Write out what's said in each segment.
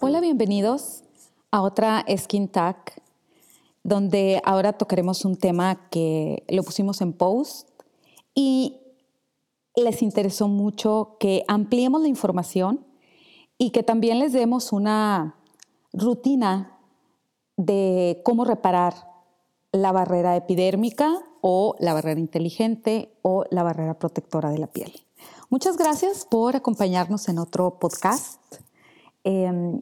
Hola, bienvenidos a otra Skin Tag, donde ahora tocaremos un tema que lo pusimos en post y les interesó mucho que ampliemos la información y que también les demos una rutina de cómo reparar la barrera epidérmica o la barrera inteligente o la barrera protectora de la piel. Muchas gracias por acompañarnos en otro podcast. Em,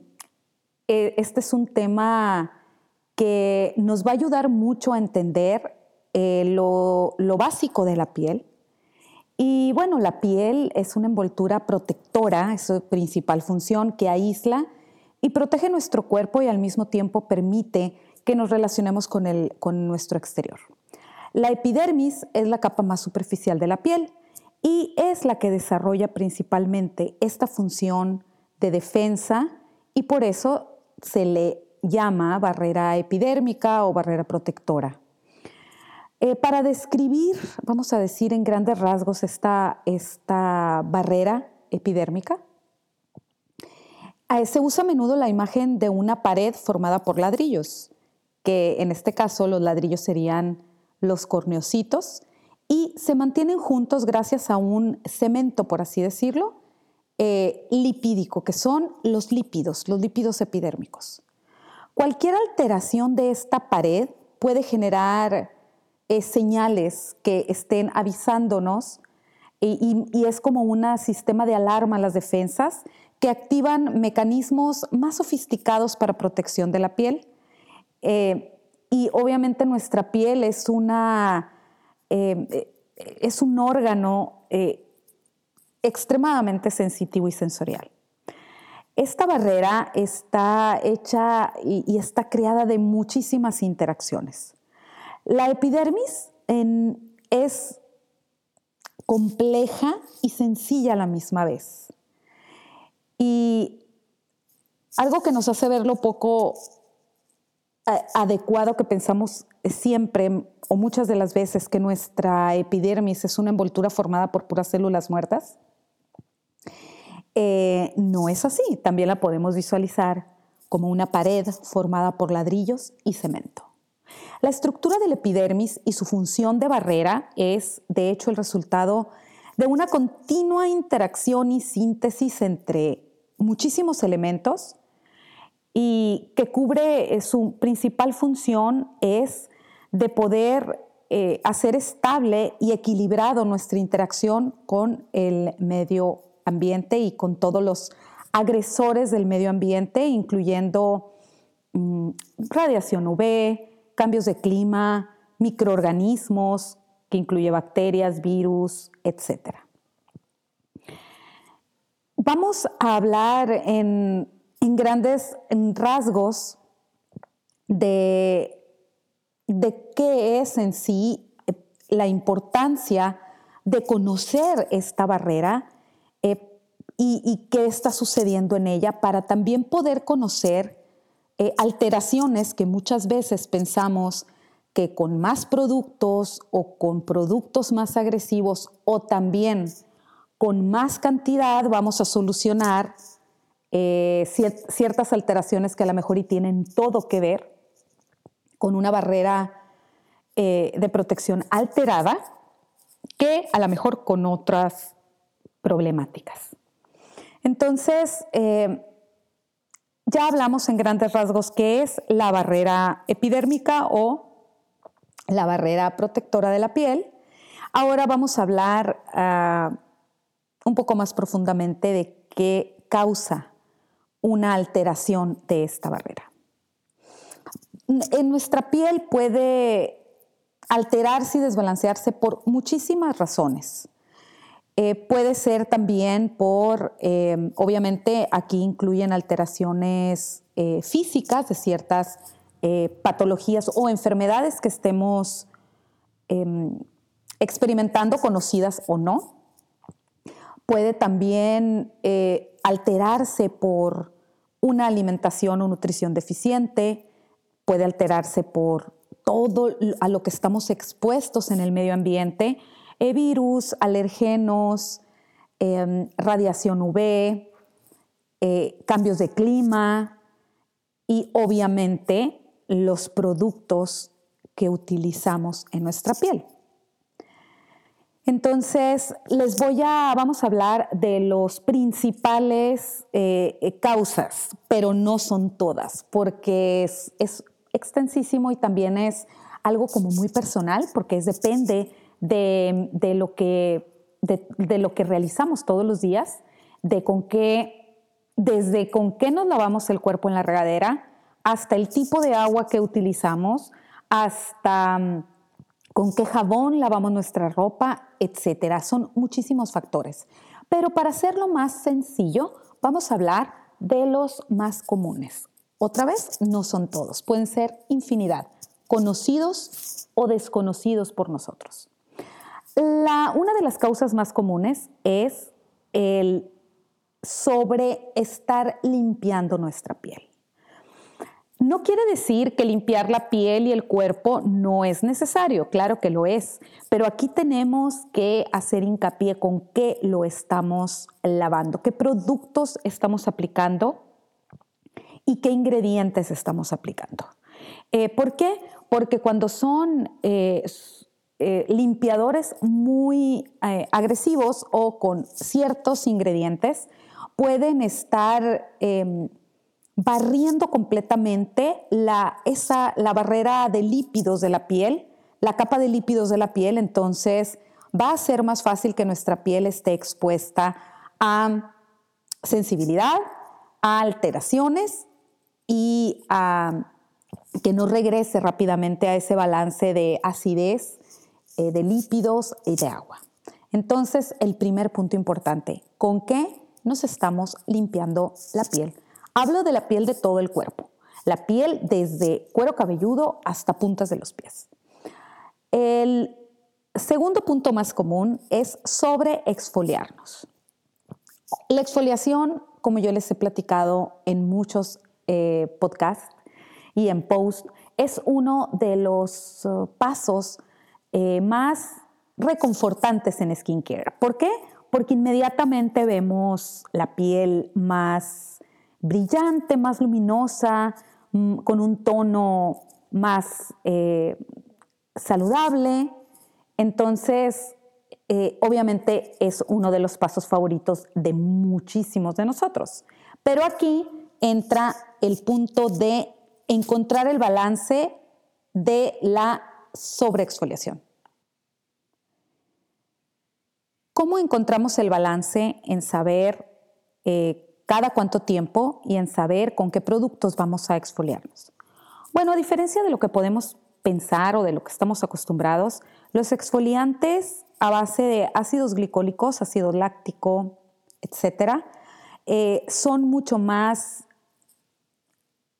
e, este es un tema que nos va a ayudar mucho a entender eh, lo, lo básico de la piel, y bueno, la piel es una envoltura protectora, es su principal función, que aísla y protege nuestro cuerpo y al mismo tiempo permite que nos relacionemos con, el, con nuestro exterior. La epidermis es la capa más superficial de la piel y es la que desarrolla principalmente esta función de defensa y por eso se le llama barrera epidérmica o barrera protectora. Eh, para describir, vamos a decir en grandes rasgos, esta, esta barrera epidérmica, eh, se usa a menudo la imagen de una pared formada por ladrillos, que en este caso los ladrillos serían los corneocitos, y se mantienen juntos gracias a un cemento, por así decirlo, eh, lipídico, que son los lípidos, los lípidos epidérmicos. Cualquier alteración de esta pared puede generar señales que estén avisándonos y, es como un sistema de alarma a las defensas que activan mecanismos más sofisticados para protección de la piel. Eh, y obviamente nuestra piel es, una, eh, es un órgano eh, extremadamente sensitivo y sensorial. Esta barrera está hecha y está creada de muchísimas interacciones. La epidermis es compleja y sencilla a la misma vez. Y algo que nos hace ver lo poco eh, adecuado que pensamos siempre o muchas de las veces que nuestra epidermis es una envoltura formada por puras células muertas, eh, no es así. También la podemos visualizar como una pared formada por ladrillos y cemento. La estructura del epidermis y su función de barrera es, de hecho, el resultado de una continua interacción y síntesis entre muchísimos elementos y que cubre eh, su principal función es de poder eh, hacer estable y equilibrado nuestra interacción con el medio ambiente y con todos los agresores del medio ambiente, incluyendo mm, radiación UV, cambios de clima, microorganismos, que incluye bacterias, virus, etc. Vamos a hablar en, grandes rasgos de, qué es en sí eh, la importancia de conocer esta barrera eh, y, y, qué está sucediendo en ella para también poder conocer eh, alteraciones que muchas veces pensamos que con más productos o con productos más agresivos o también con más cantidad vamos a solucionar eh, ciertas alteraciones que a lo mejor y tienen todo que ver con una barrera eh, de protección alterada que a lo mejor con otras problemáticas. Entonces, ya hablamos en grandes rasgos qué es la barrera epidérmica o la barrera protectora de la piel. Ahora vamos a hablar ah, un poco más profundamente de qué causa una alteración de esta barrera. En nuestra piel puede alterarse y desbalancearse por muchísimas razones. Eh, puede ser también por, eh, obviamente aquí incluyen alteraciones eh, físicas de ciertas patologías o enfermedades que estemos em, experimentando, conocidas o no. Puede también alterarse por una alimentación o nutrición deficiente, puede alterarse por todo a lo que estamos expuestos en el medio ambiente, virus, alergenos, em, radiación UV, cambios de clima y obviamente los productos que utilizamos en nuestra piel. Entonces, les voy a, vamos a hablar de los principales eh, causas, pero no son todas, porque es, extensísimo y también es algo como muy personal, porque es, depende de, lo que, de, lo que realizamos todos los días, de con qué, desde con qué nos lavamos el cuerpo en la regadera, hasta el tipo de agua que utilizamos, hasta con qué jabón lavamos nuestra ropa, etcétera. Son muchísimos factores. Pero para hacerlo más sencillo, vamos a hablar de los más comunes. Otra vez, no son todos, pueden ser infinidad, conocidos o desconocidos por nosotros. una de las causas más comunes es el sobre estar limpiando nuestra piel. No quiere decir que limpiar la piel y el cuerpo no es necesario, claro que lo es, pero aquí tenemos que hacer hincapié con qué lo estamos lavando, qué productos estamos aplicando y qué ingredientes estamos aplicando. Eh, ¿Por qué? Porque cuando son eh, eh, limpiadores muy agresivos o con ciertos ingredientes, pueden estar em, barriendo completamente la, esa, la barrera de lípidos de la piel, la capa de lípidos de la piel, entonces va a ser más fácil que nuestra piel esté expuesta a sensibilidad, a alteraciones y a que no regrese rápidamente a ese balance de acidez, eh, de lípidos y de agua. Entonces, el primer punto importante, ¿con qué nos estamos limpiando la piel? Hablo de la piel de todo el cuerpo, la piel desde cuero cabelludo hasta puntas de los pies. El segundo punto más común es sobre exfoliarnos. La exfoliación, como yo les he platicado en muchos eh, podcasts y en posts, es uno de los uh, pasos eh, más reconfortantes en skincare. ¿Por qué? Porque inmediatamente vemos la piel más brillante, más luminosa, mm, con un tono más eh, saludable. Entonces, eh, obviamente es uno de los pasos favoritos de muchísimos de nosotros. Pero aquí entra el punto de encontrar el balance de la sobreexfoliación. ¿Cómo encontramos el balance en saber eh, cada cuánto tiempo y en saber con qué productos vamos a exfoliarnos. Bueno, a diferencia de lo que podemos pensar o de lo que estamos acostumbrados, los exfoliantes a base de ácidos glicólicos, ácido láctico, etcétera, eh, son mucho más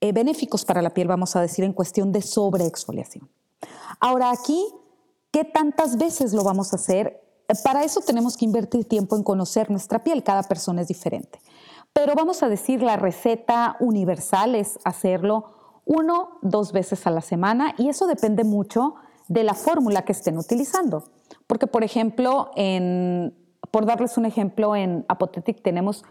eh, benéficos para la piel, vamos a decir, en cuestión de sobreexfoliación. Ahora aquí, ¿qué tantas veces lo vamos a hacer? Para eso tenemos que invertir tiempo en conocer nuestra piel, cada persona es diferente. Pero vamos a decir, la receta universal es hacerlo uno, dos veces a la semana y eso depende mucho de la fórmula que estén utilizando. Porque, por ejemplo, por darles un ejemplo, en Apothetic tenemos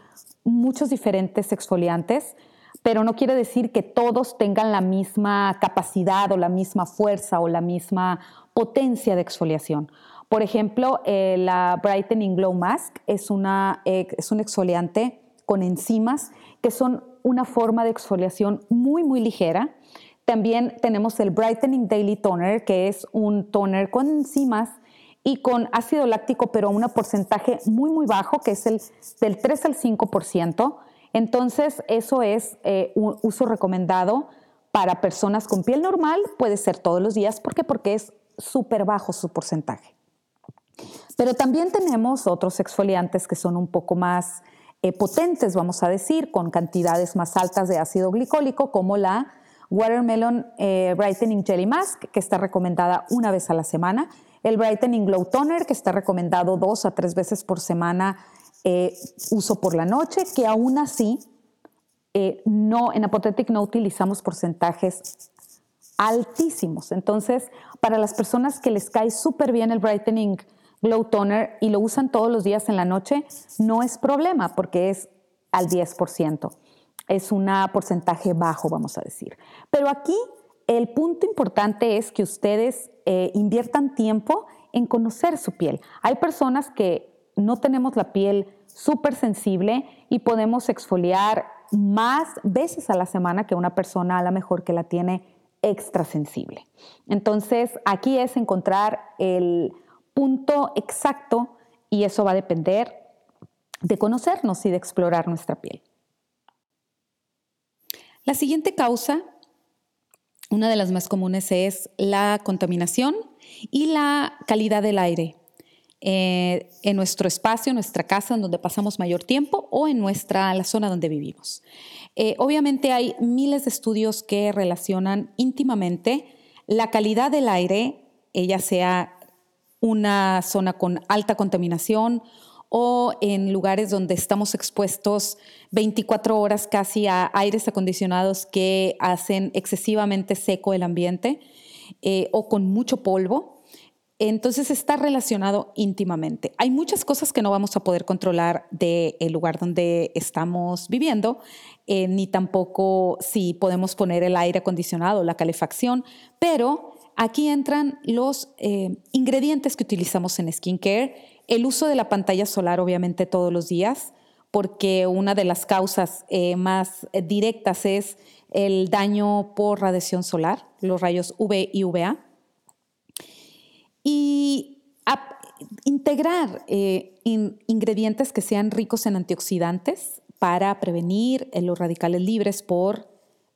muchos diferentes exfoliantes, pero no quiere decir que todos tengan la misma capacidad o la misma fuerza o la misma potencia de exfoliación. Por ejemplo, eh, la Brightening Glow Mask es, una, eh, es un exfoliante con enzimas, que son una forma de exfoliación muy, muy ligera. También tenemos el Brightening Daily Toner, que es un toner con enzimas y con ácido láctico, pero a un porcentaje muy, muy bajo, que es el del 3 al 5%. Entonces, eso es eh, un uso recomendado para personas con piel normal, puede ser todos los días. ¿Por qué? Porque es súper bajo su porcentaje. Pero también tenemos otros exfoliantes que son un poco más eh, potentes, vamos a decir, con cantidades más altas de ácido glicólico, como la Watermelon eh, Brightening Jelly Mask, que está recomendada una vez a la semana, el Brightening Glow Toner, que está recomendado dos a tres veces por semana, eh, uso por la noche, que aún así no, en Apothetic no utilizamos porcentajes altísimos. Entonces, para las personas que les cae súper bien el Brightening glow toner y lo usan todos los días en la noche, no es problema porque es al 10%. Es un porcentaje bajo, vamos a decir. Pero aquí el punto importante es que ustedes eh, inviertan tiempo en conocer su piel. Hay personas que no tenemos la piel súper sensible y podemos exfoliar más veces a la semana que una persona a lo mejor que la tiene extra sensible. Entonces, aquí es encontrar el punto exacto y eso va a depender de conocernos y de explorar nuestra piel. La siguiente causa, una de las más comunes, es la contaminación y la calidad del aire. Eh, en nuestro espacio, en nuestra casa, en donde pasamos mayor tiempo o en nuestra, la zona donde vivimos. Eh, obviamente hay miles de estudios que relacionan íntimamente la calidad del aire, ya sea una zona con alta contaminación o en lugares donde estamos expuestos 24 horas casi a aires acondicionados que hacen excesivamente seco el ambiente eh, o con mucho polvo. Entonces está relacionado íntimamente. Hay muchas cosas que no vamos a poder controlar del lugar donde estamos viviendo, eh, ni tampoco si podemos poner el aire acondicionado, la calefacción, pero aquí entran los eh, ingredientes que utilizamos en skincare, el uso de la pantalla solar obviamente todos los días, porque una de las causas eh, más directas es el daño por radiación solar, los rayos UV y UVA y integrar eh, ingredientes que sean ricos en antioxidantes para prevenir los radicales libres por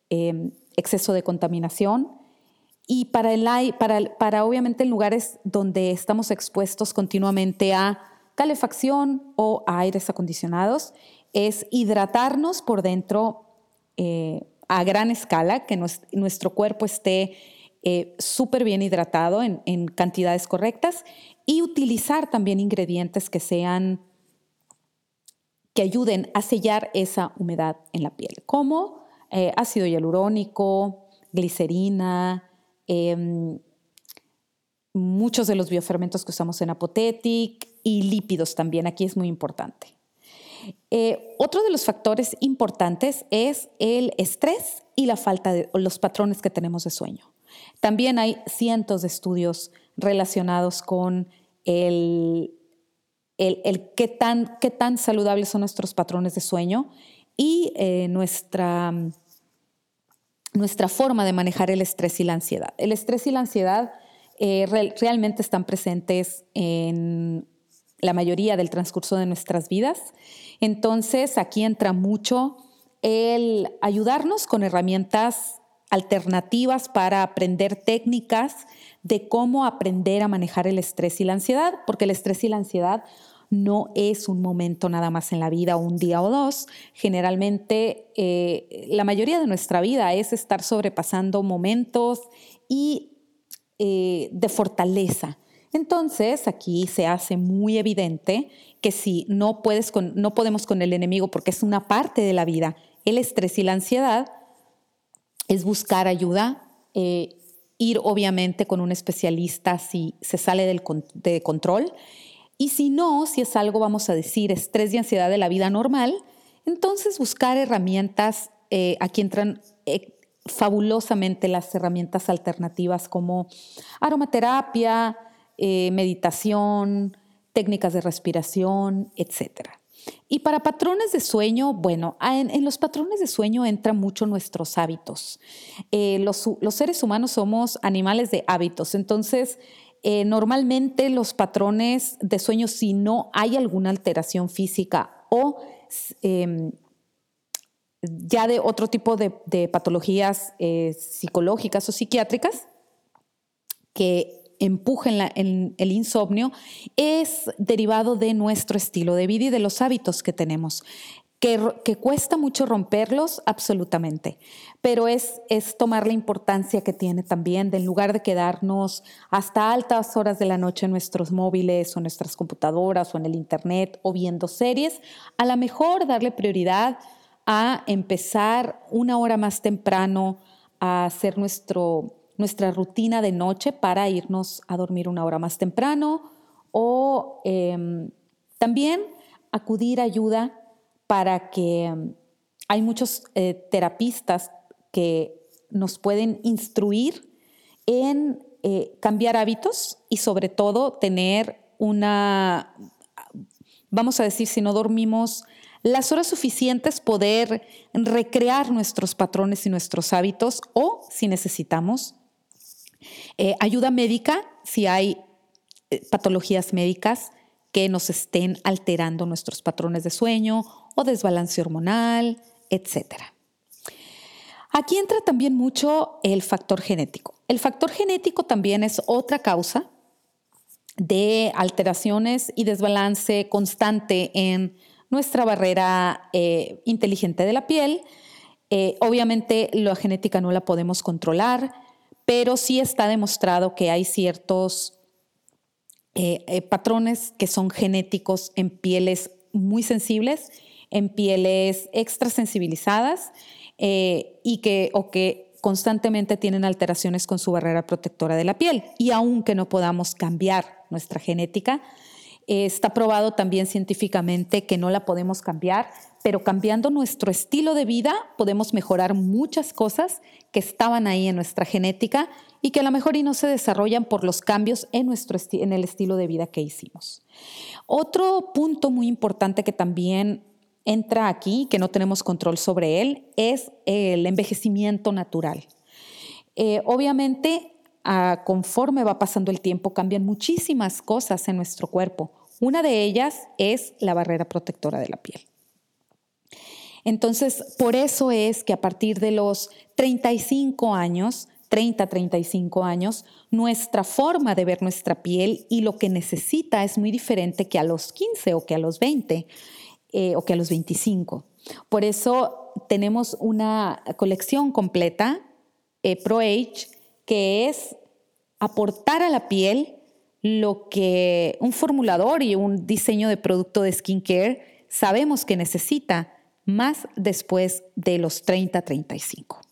exceso de contaminación y para, el, para, para obviamente en lugares donde estamos expuestos continuamente a calefacción o a aires acondicionados, es hidratarnos por dentro eh, a gran escala, que nuestro cuerpo esté eh, súper bien hidratado en, cantidades correctas y utilizar también ingredientes que sean que ayuden a sellar esa humedad en la piel, como eh, ácido hialurónico, glicerina, em, muchos de los biofermentos que usamos en Apotetic y lípidos también, aquí es muy importante. Eh, otro de los factores importantes es el estrés y la falta de los patrones que tenemos de sueño. También hay cientos de estudios relacionados con el, el, qué, tan, qué tan saludables son nuestros patrones de sueño y eh, nuestra, nuestra forma de manejar el estrés y la ansiedad. El estrés y la ansiedad eh, realmente están presentes en la mayoría del transcurso de nuestras vidas. Entonces, aquí entra mucho el ayudarnos con herramientas alternativas para aprender técnicas de cómo aprender a manejar el estrés y la ansiedad, porque el estrés y la ansiedad no es un momento nada más en la vida, un día o dos. Generalmente eh, la mayoría de nuestra vida es estar sobrepasando momentos y eh, de fortaleza. Entonces aquí se hace muy evidente que si no, puedes no podemos con el enemigo porque es una parte de la vida, el estrés y la ansiedad, es buscar ayuda, eh, ir obviamente con un especialista si se sale del de control. Y si no, si es algo, vamos a decir, estrés y ansiedad de la vida normal, entonces buscar herramientas, eh, aquí entran eh, fabulosamente las herramientas alternativas como aromaterapia, meditación, técnicas de respiración, etcétera. Y para patrones de sueño, bueno, en, los patrones de sueño entran mucho nuestros hábitos. Eh, los, seres humanos somos animales de hábitos, entonces eh, normalmente los patrones de sueño, si no hay alguna alteración física o em, ya de otro tipo de, patologías eh, psicológicas o psiquiátricas, que empuja en, el insomnio es derivado de nuestro estilo de vida y de los hábitos que tenemos. Que, cuesta mucho romperlos, absolutamente, pero es, es tomar la importancia que tiene también de en lugar de quedarnos hasta altas horas de la noche en nuestros móviles o en nuestras computadoras o en el internet o viendo series, a lo mejor darle prioridad a empezar una hora más temprano a hacer nuestro, nuestra rutina de noche para irnos a dormir una hora más temprano o em, también acudir a ayuda para que em, hay muchos eh, terapistas que nos pueden instruir en eh, cambiar hábitos y sobre todo tener una, vamos a decir, si no dormimos las horas suficientes, poder recrear nuestros patrones y nuestros hábitos o, si necesitamos, eh, ayuda médica, si hay eh, patologías médicas que nos estén alterando nuestros patrones de sueño o desbalance hormonal, etc. Aquí entra también mucho el factor genético. El factor genético también es otra causa de alteraciones y desbalance constante en nuestra barrera eh, inteligente de la piel. Eh, obviamente la genética no la podemos controlar, pero sí está demostrado que hay ciertos eh, patrones que son genéticos en pieles muy sensibles, en pieles extrasensibilizadas y que, o que constantemente tienen alteraciones con su barrera protectora de la piel. Y aunque no podamos cambiar nuestra genética, está probado también científicamente que no la podemos cambiar, pero cambiando nuestro estilo de vida podemos mejorar muchas cosas que estaban ahí en nuestra genética y que a lo mejor y no se desarrollan por los cambios en, nuestro en el estilo de vida que hicimos. Otro punto muy importante que también entra aquí, que no tenemos control sobre él, es el envejecimiento natural. Eh, obviamente, conforme va pasando el tiempo, cambian muchísimas cosas en nuestro cuerpo. Una de ellas es la barrera protectora de la piel. Entonces, por eso es que a partir de los 35 años, 30, 35 años, nuestra forma de ver nuestra piel y lo que necesita es muy diferente que a los 15 o que a los 20 eh, o que a los 25. Por eso tenemos una colección completa, eh, Pro Age, que es aportar a la piel lo que un formulador y un diseño de producto de skincare sabemos que necesita más después de los 30-35.